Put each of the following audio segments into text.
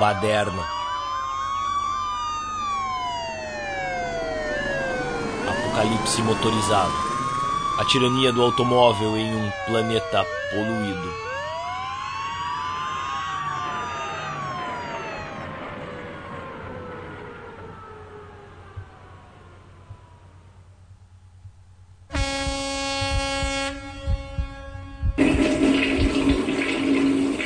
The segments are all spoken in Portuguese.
Baderna. Apocalipse motorizado. A tirania do automóvel em um planeta poluído.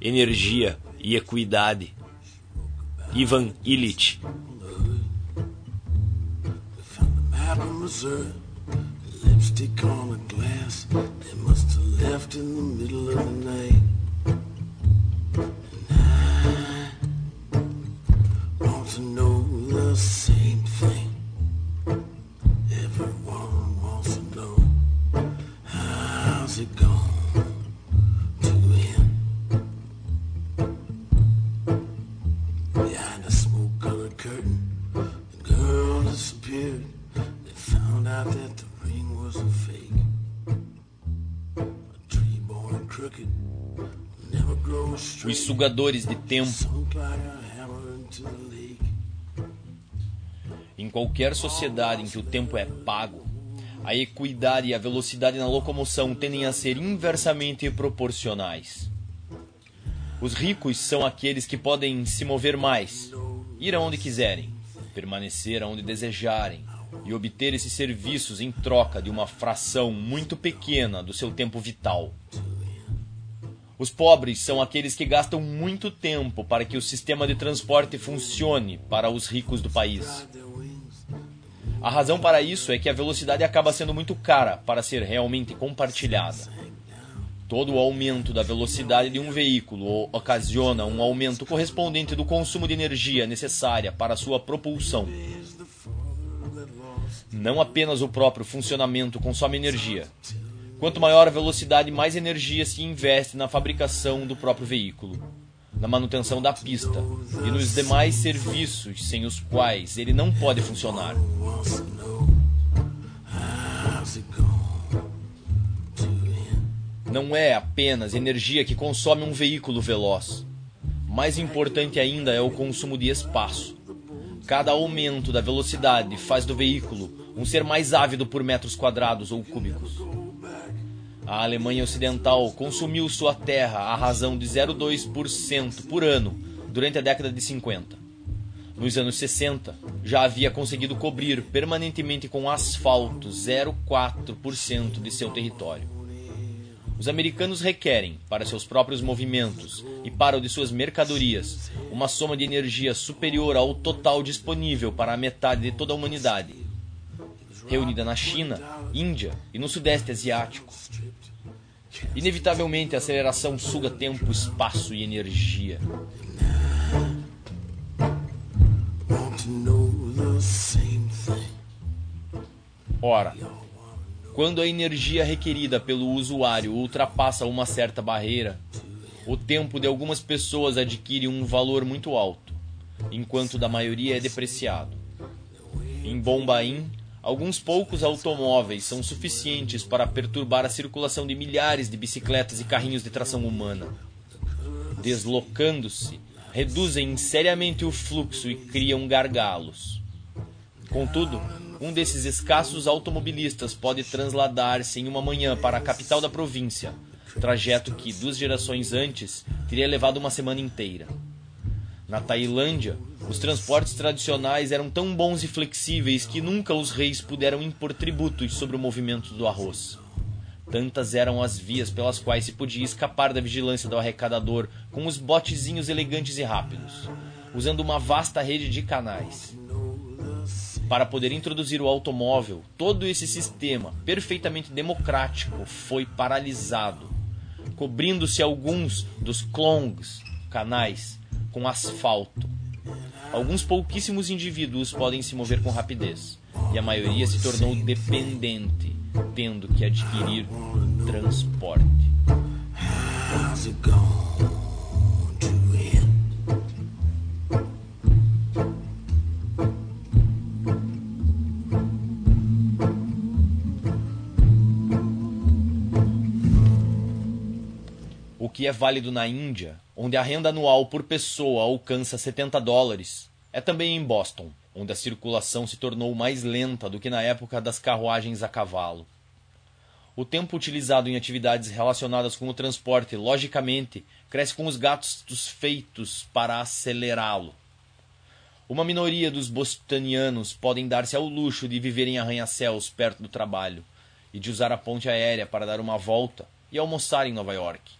Energia e equidade Ivan Illich. Lipstick on a glass they must have left in the middle of the night. Os sugadores de tempo. Em qualquer sociedade em que o tempo é pago, a equidade e a velocidade na locomoção tendem a ser inversamente proporcionais. Os ricos são aqueles que podem se mover mais, ir aonde quiserem, permanecer aonde desejarem e obter esses serviços em troca de uma fração muito pequena do seu tempo vital. Os pobres são aqueles que gastam muito tempo para que o sistema de transporte funcione para os ricos do país. A razão para isso é que a velocidade acaba sendo muito cara para ser realmente compartilhada. Todo o aumento da velocidade de um veículo ocasiona um aumento correspondente do consumo de energia necessária para sua propulsão. Não apenas o próprio funcionamento consome energia, Quanto maior a velocidade, mais energia se investe na fabricação do próprio veículo, na manutenção da pista e nos demais serviços sem os quais ele não pode funcionar. Não é apenas energia que consome um veículo veloz. Mais importante ainda é o consumo de espaço. Cada aumento da velocidade faz do veículo um ser mais ávido por metros quadrados ou cúbicos. A Alemanha Ocidental consumiu sua terra à razão de 0,2% por ano durante a década de 50. Nos anos 60, já havia conseguido cobrir permanentemente com asfalto 0,4% de seu território. Os americanos requerem, para seus próprios movimentos e para o de suas mercadorias, uma soma de energia superior ao total disponível para a metade de toda a humanidade, reunida na China, Índia e no Sudeste Asiático. Inevitavelmente, a aceleração suga tempo, espaço e energia. Ora, quando a energia requerida pelo usuário ultrapassa uma certa barreira, o tempo de algumas pessoas adquire um valor muito alto, enquanto da maioria é depreciado. Em Bombaim, Alguns poucos automóveis são suficientes para perturbar a circulação de milhares de bicicletas e carrinhos de tração humana. Deslocando-se, reduzem seriamente o fluxo e criam gargalos. Contudo, um desses escassos automobilistas pode transladar-se em uma manhã para a capital da província, trajeto que duas gerações antes teria levado uma semana inteira. Na Tailândia, os transportes tradicionais eram tão bons e flexíveis que nunca os reis puderam impor tributos sobre o movimento do arroz. Tantas eram as vias pelas quais se podia escapar da vigilância do arrecadador com os botezinhos elegantes e rápidos, usando uma vasta rede de canais. para poder introduzir o automóvel, todo esse sistema perfeitamente democrático foi paralisado, cobrindo-se alguns dos clongs, canais, com asfalto. Alguns pouquíssimos indivíduos podem se mover com rapidez, e a maioria se tornou dependente, tendo que adquirir transporte. Que é válido na Índia, onde a renda anual por pessoa alcança 70 dólares, é também em Boston, onde a circulação se tornou mais lenta do que na época das carruagens a cavalo. O tempo utilizado em atividades relacionadas com o transporte, logicamente, cresce com os gastos feitos para acelerá-lo. Uma minoria dos bostonianos podem dar-se ao luxo de viver em arranha-céus perto do trabalho e de usar a ponte aérea para dar uma volta e almoçar em Nova York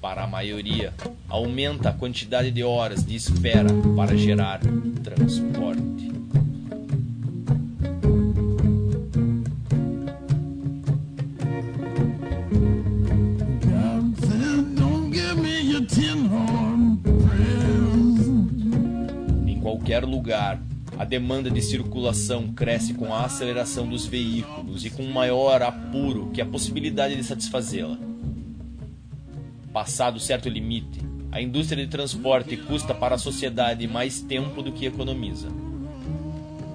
para a maioria, aumenta a quantidade de horas de espera para gerar transporte. Em qualquer lugar, a demanda de circulação cresce com a aceleração dos veículos e com maior apuro que a possibilidade de satisfazê-la. Passado certo limite, a indústria de transporte custa para a sociedade mais tempo do que economiza.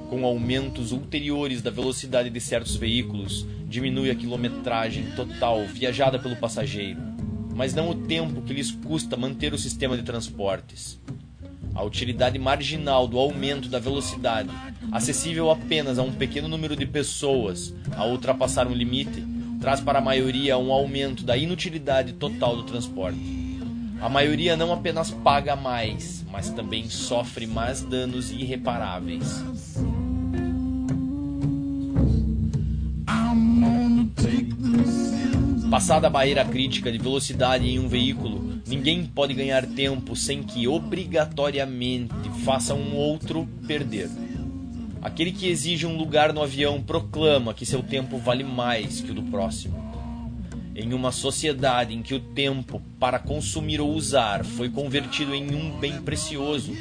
Com aumentos ulteriores da velocidade de certos veículos, diminui a quilometragem total viajada pelo passageiro, mas não o tempo que lhes custa manter o sistema de transportes. A utilidade marginal do aumento da velocidade, acessível apenas a um pequeno número de pessoas a ultrapassar um limite, traz para a maioria um aumento da inutilidade total do transporte. A maioria não apenas paga mais, mas também sofre mais danos irreparáveis. Passada a barreira crítica de velocidade em um veículo, ninguém pode ganhar tempo sem que obrigatoriamente faça um outro perder. Aquele que exige um lugar no avião proclama que seu tempo vale mais que o do próximo. Em uma sociedade em que o tempo para consumir ou usar foi convertido em um bem precioso,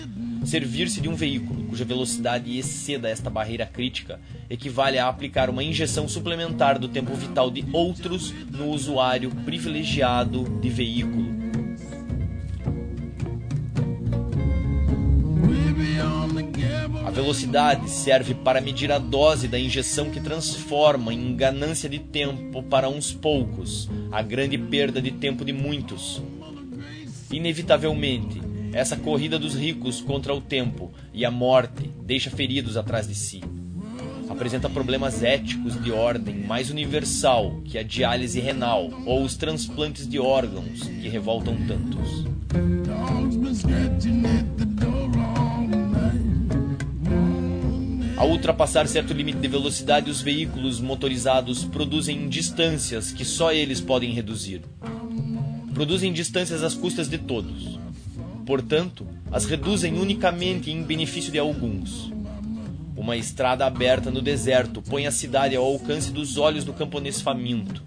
servir-se de um veículo cuja velocidade exceda esta barreira crítica equivale a aplicar uma injeção suplementar do tempo vital de outros no usuário privilegiado de veículo velocidade serve para medir a dose da injeção que transforma em ganância de tempo para uns poucos a grande perda de tempo de muitos. Inevitavelmente, essa corrida dos ricos contra o tempo e a morte deixa feridos atrás de si. Apresenta problemas éticos de ordem mais universal que a diálise renal ou os transplantes de órgãos que revoltam tantos. Ao ultrapassar certo limite de velocidade, os veículos motorizados produzem distâncias que só eles podem reduzir. Produzem distâncias às custas de todos. Portanto, as reduzem unicamente em benefício de alguns. Uma estrada aberta no deserto põe a cidade ao alcance dos olhos do camponês faminto,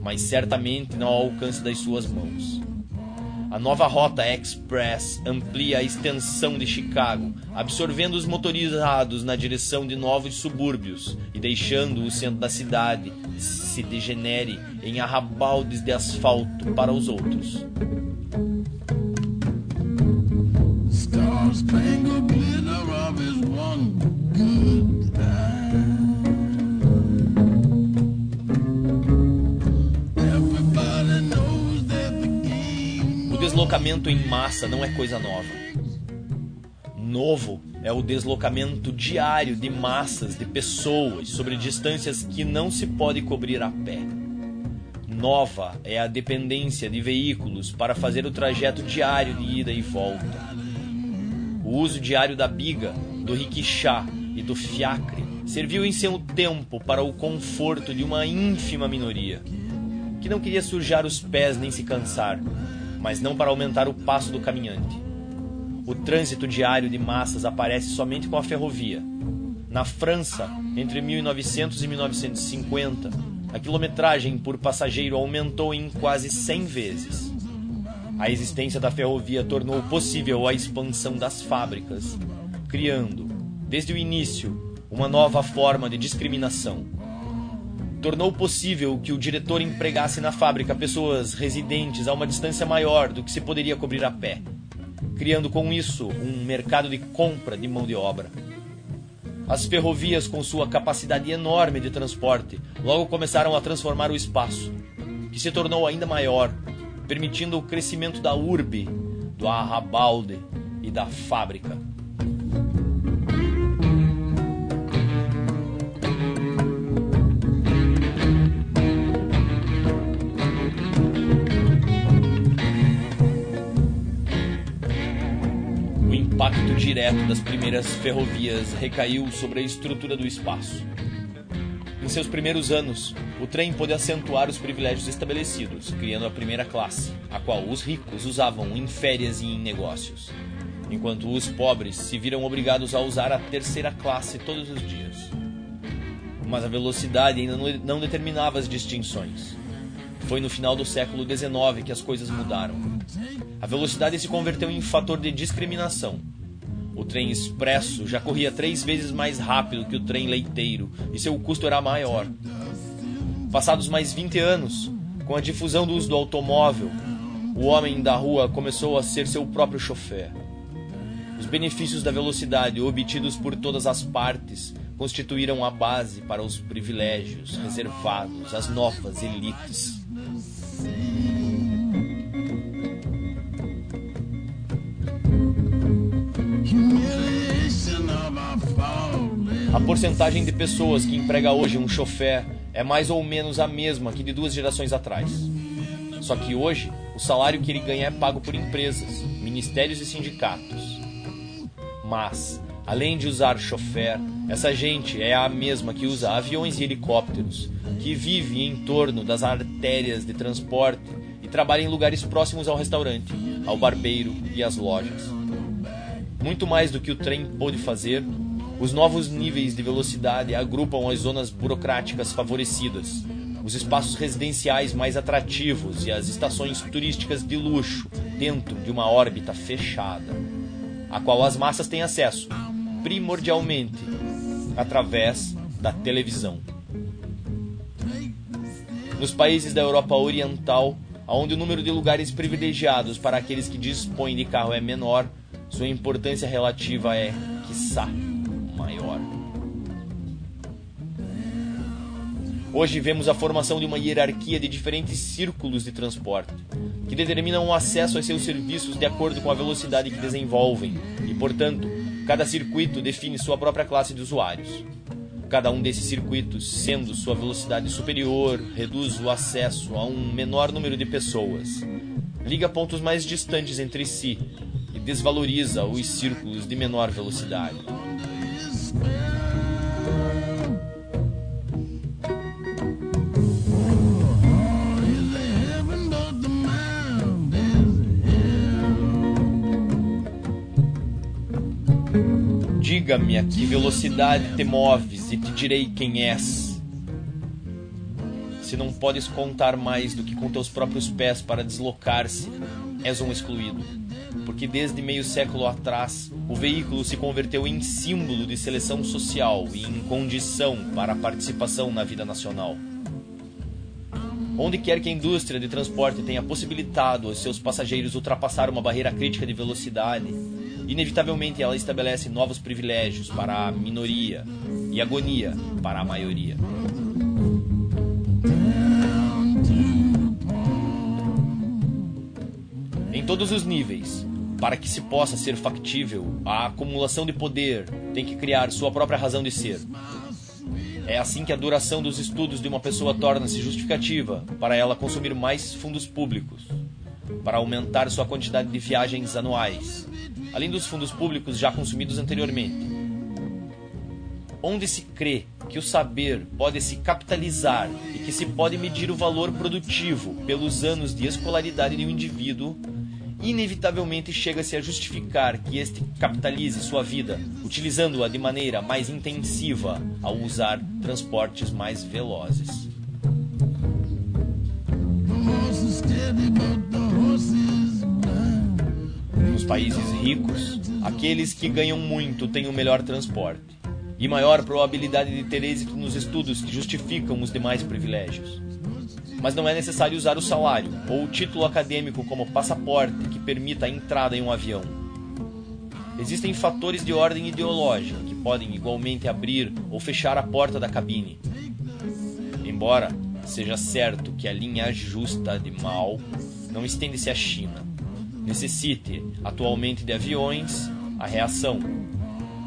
mas certamente não ao alcance das suas mãos. A nova rota Express amplia a extensão de Chicago, absorvendo os motorizados na direção de novos subúrbios e deixando o centro da cidade se degenere em arrabaldes de asfalto para os outros. Stars deslocamento em massa não é coisa nova. Novo é o deslocamento diário de massas de pessoas sobre distâncias que não se pode cobrir a pé. Nova é a dependência de veículos para fazer o trajeto diário de ida e volta. O uso diário da biga, do rickshaw e do fiacre serviu em seu tempo para o conforto de uma ínfima minoria, que não queria sujar os pés nem se cansar, mas não para aumentar o passo do caminhante. O trânsito diário de massas aparece somente com a ferrovia. Na França, entre 1900 e 1950, a quilometragem por passageiro aumentou em quase 100 vezes. A existência da ferrovia tornou possível a expansão das fábricas, criando, desde o início, uma nova forma de discriminação. Tornou possível que o diretor empregasse na fábrica pessoas residentes a uma distância maior do que se poderia cobrir a pé, criando com isso um mercado de compra de mão de obra. As ferrovias, com sua capacidade enorme de transporte, logo começaram a transformar o espaço, que se tornou ainda maior, permitindo o crescimento da urbe, do arrabalde e da fábrica. Direto das primeiras ferrovias recaiu sobre a estrutura do espaço. Em seus primeiros anos, o trem pôde acentuar os privilégios estabelecidos, criando a primeira classe, a qual os ricos usavam em férias e em negócios, enquanto os pobres se viram obrigados a usar a terceira classe todos os dias. Mas a velocidade ainda não determinava as distinções. Foi no final do século XIX que as coisas mudaram. A velocidade se converteu em fator de discriminação. O trem expresso já corria três vezes mais rápido que o trem leiteiro e seu custo era maior. Passados mais 20 anos, com a difusão do uso do automóvel, o homem da rua começou a ser seu próprio chofer. Os benefícios da velocidade obtidos por todas as partes constituíram a base para os privilégios reservados às novas elites. A porcentagem de pessoas que emprega hoje um chofer é mais ou menos a mesma que de duas gerações atrás. Só que hoje, o salário que ele ganha é pago por empresas, ministérios e sindicatos. Mas, além de usar chofer, essa gente é a mesma que usa aviões e helicópteros, que vive em torno das artérias de transporte e trabalha em lugares próximos ao restaurante, ao barbeiro e às lojas. Muito mais do que o trem pôde fazer, os novos níveis de velocidade agrupam as zonas burocráticas favorecidas, os espaços residenciais mais atrativos e as estações turísticas de luxo dentro de uma órbita fechada, a qual as massas têm acesso, primordialmente, através da televisão. Nos países da Europa Oriental, onde o número de lugares privilegiados para aqueles que dispõem de carro é menor, sua importância relativa é, quiçá, maior. Hoje vemos a formação de uma hierarquia de diferentes círculos de transporte, que determinam o acesso aos seus serviços de acordo com a velocidade que desenvolvem, e, portanto, cada circuito define sua própria classe de usuários. Cada um desses circuitos, sendo sua velocidade superior, reduz o acesso a um menor número de pessoas, liga pontos mais distantes entre si, desvaloriza os círculos de menor velocidade. Diga-me a que velocidade te moves e te direi quem és. Se não podes contar mais do que com teus próprios pés para deslocar-se, és um excluído porque desde meio século atrás o veículo se converteu em símbolo de seleção social e em condição para a participação na vida nacional. Onde quer que a indústria de transporte tenha possibilitado aos seus passageiros ultrapassar uma barreira crítica de velocidade, inevitavelmente ela estabelece novos privilégios para a minoria e agonia para a maioria. Em todos os níveis, para que se possa ser factível, a acumulação de poder tem que criar sua própria razão de ser. É assim que a duração dos estudos de uma pessoa torna-se justificativa para ela consumir mais fundos públicos, para aumentar sua quantidade de viagens anuais, além dos fundos públicos já consumidos anteriormente. Onde se crê que o saber pode se capitalizar e que se pode medir o valor produtivo pelos anos de escolaridade de um indivíduo, inevitavelmente chega-se a justificar que este capitalize sua vida, utilizando-a de maneira mais intensiva ao usar transportes mais velozes. Nos países ricos, aqueles que ganham muito têm o melhor transporte e maior probabilidade de ter êxito nos estudos que justificam os demais privilégios mas não é necessário usar o salário ou o título acadêmico como passaporte que permita a entrada em um avião. Existem fatores de ordem ideológica que podem igualmente abrir ou fechar a porta da cabine. Embora seja certo que a linha justa de mal não estende-se à China, necessite atualmente de aviões, a reação.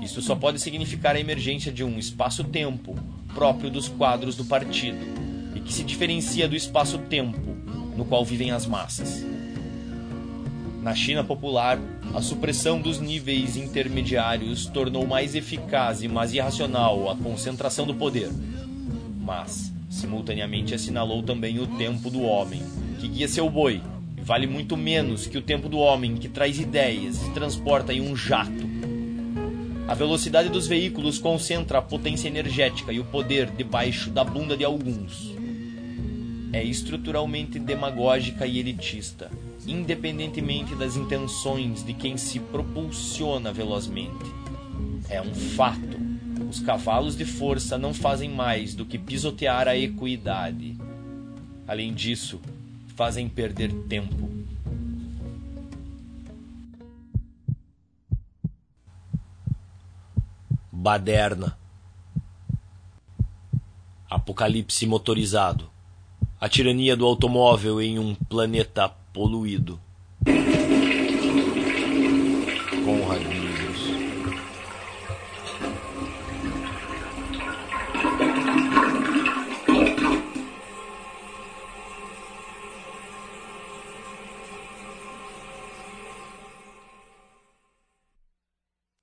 Isso só pode significar a emergência de um espaço-tempo próprio dos quadros do partido que se diferencia do espaço-tempo no qual vivem as massas. Na China popular, a supressão dos níveis intermediários tornou mais eficaz e mais irracional a concentração do poder. Mas, simultaneamente, assinalou também o tempo do homem, que guia seu boi, e vale muito menos que o tempo do homem que traz ideias e transporta em um jato. A velocidade dos veículos concentra a potência energética e o poder debaixo da bunda de alguns é estruturalmente demagógica e elitista, independentemente das intenções de quem se propulsiona velozmente. É um fato. Os cavalos de força não fazem mais do que pisotear a equidade. Além disso, fazem perder tempo. Baderna Apocalipse motorizado a tirania do automóvel em um planeta poluído.